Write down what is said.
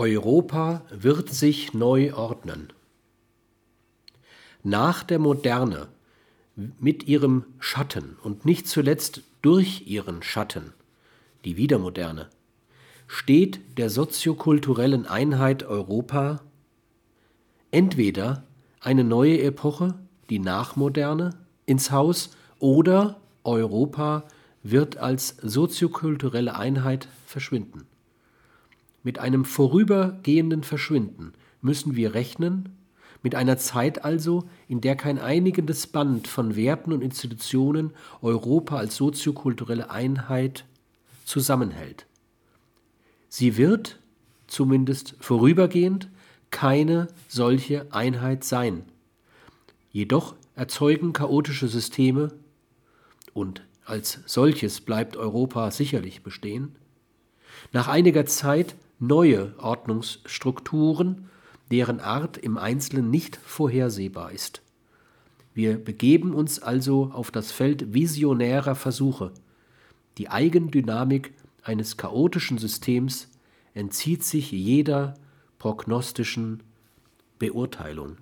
Europa wird sich neu ordnen. Nach der Moderne mit ihrem Schatten und nicht zuletzt durch ihren Schatten, die Wiedermoderne, steht der soziokulturellen Einheit Europa entweder eine neue Epoche, die Nachmoderne, ins Haus oder Europa wird als soziokulturelle Einheit verschwinden. Mit einem vorübergehenden Verschwinden müssen wir rechnen, mit einer Zeit also, in der kein einigendes Band von Werten und Institutionen Europa als soziokulturelle Einheit zusammenhält. Sie wird, zumindest vorübergehend, keine solche Einheit sein. Jedoch erzeugen chaotische Systeme, und als solches bleibt Europa sicherlich bestehen, nach einiger Zeit neue Ordnungsstrukturen, deren Art im Einzelnen nicht vorhersehbar ist. Wir begeben uns also auf das Feld visionärer Versuche. Die Eigendynamik eines chaotischen Systems entzieht sich jeder prognostischen Beurteilung.